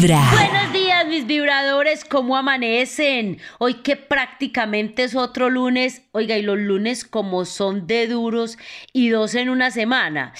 Buenos días, mis vibradores, ¿cómo amanecen? Hoy que prácticamente es otro lunes, oiga, y los lunes como son de duros y dos en una semana.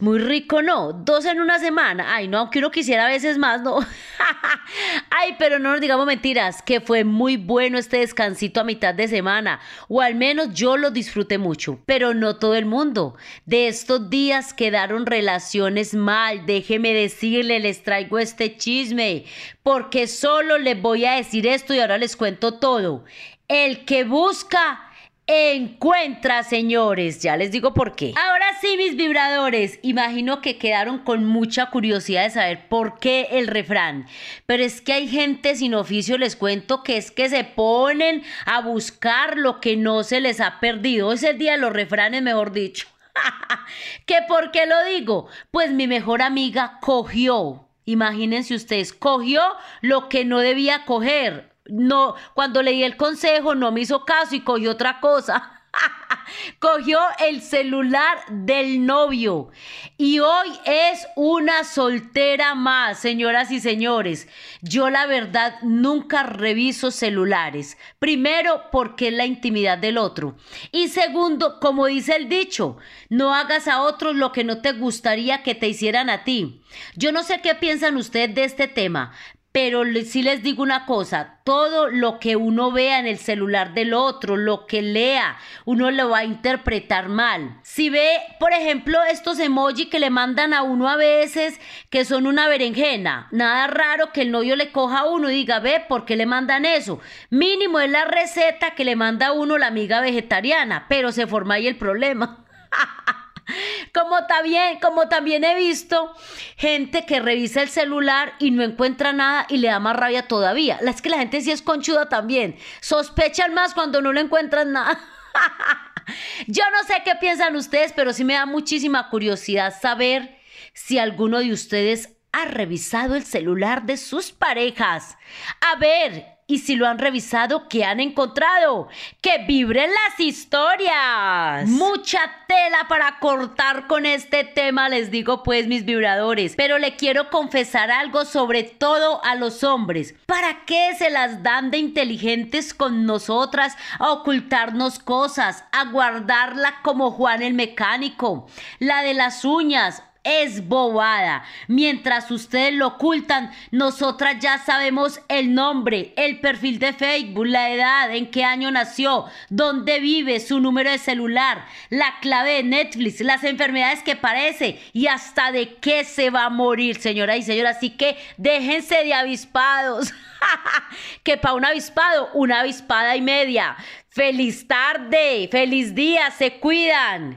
Muy rico, ¿no? Dos en una semana. Ay, no, aunque uno quisiera a veces más, ¿no? Ay, pero no nos digamos mentiras, que fue muy bueno este descansito a mitad de semana, o al menos yo lo disfruté mucho, pero no todo el mundo. De estos días quedaron relaciones mal, déjeme decirle, les traigo este chisme, porque solo les voy a decir esto y ahora les cuento todo. El que busca encuentra, señores. Ya les digo por qué. Ahora sí, mis vibradores, imagino que quedaron con mucha curiosidad de saber por qué el refrán. Pero es que hay gente sin oficio, les cuento, que es que se ponen a buscar lo que no se les ha perdido. Es el día de los refranes, mejor dicho. ¿Que por qué lo digo? Pues mi mejor amiga cogió. Imagínense ustedes, cogió lo que no debía coger no, cuando leí el consejo no me hizo caso y cogió otra cosa. Cogió el celular del novio y hoy es una soltera más, señoras y señores. Yo la verdad nunca reviso celulares. Primero, porque es la intimidad del otro. Y segundo, como dice el dicho, no hagas a otros lo que no te gustaría que te hicieran a ti. Yo no sé qué piensan ustedes de este tema, pero sí les digo una cosa, todo lo que uno vea en el celular del otro, lo que lea, uno lo va a interpretar mal. Si ve, por ejemplo, estos emojis que le mandan a uno a veces, que son una berenjena, nada raro que el novio le coja a uno y diga, ve, ¿por qué le mandan eso? Mínimo es la receta que le manda a uno la amiga vegetariana, pero se forma ahí el problema. Como también, como también he visto gente que revisa el celular y no encuentra nada y le da más rabia todavía. Es que la gente sí es conchuda también. Sospechan más cuando no le encuentran nada. Yo no sé qué piensan ustedes, pero sí me da muchísima curiosidad saber si alguno de ustedes ha revisado el celular de sus parejas. A ver, y si lo han revisado, ¿qué han encontrado? ¡Que vibren las historias! Mucha tela para cortar con este tema, les digo pues mis vibradores. Pero le quiero confesar algo sobre todo a los hombres. ¿Para qué se las dan de inteligentes con nosotras a ocultarnos cosas, a guardarla como Juan el mecánico? La de las uñas, es bobada. Mientras ustedes lo ocultan, nosotras ya sabemos el nombre, el perfil de Facebook, la edad, en qué año nació, dónde vive, su número de celular, la clave de Netflix, las enfermedades que padece y hasta de qué se va a morir, señora y señora. Así que déjense de avispados. que para un avispado, una avispada y media. Feliz tarde, feliz día, se cuidan.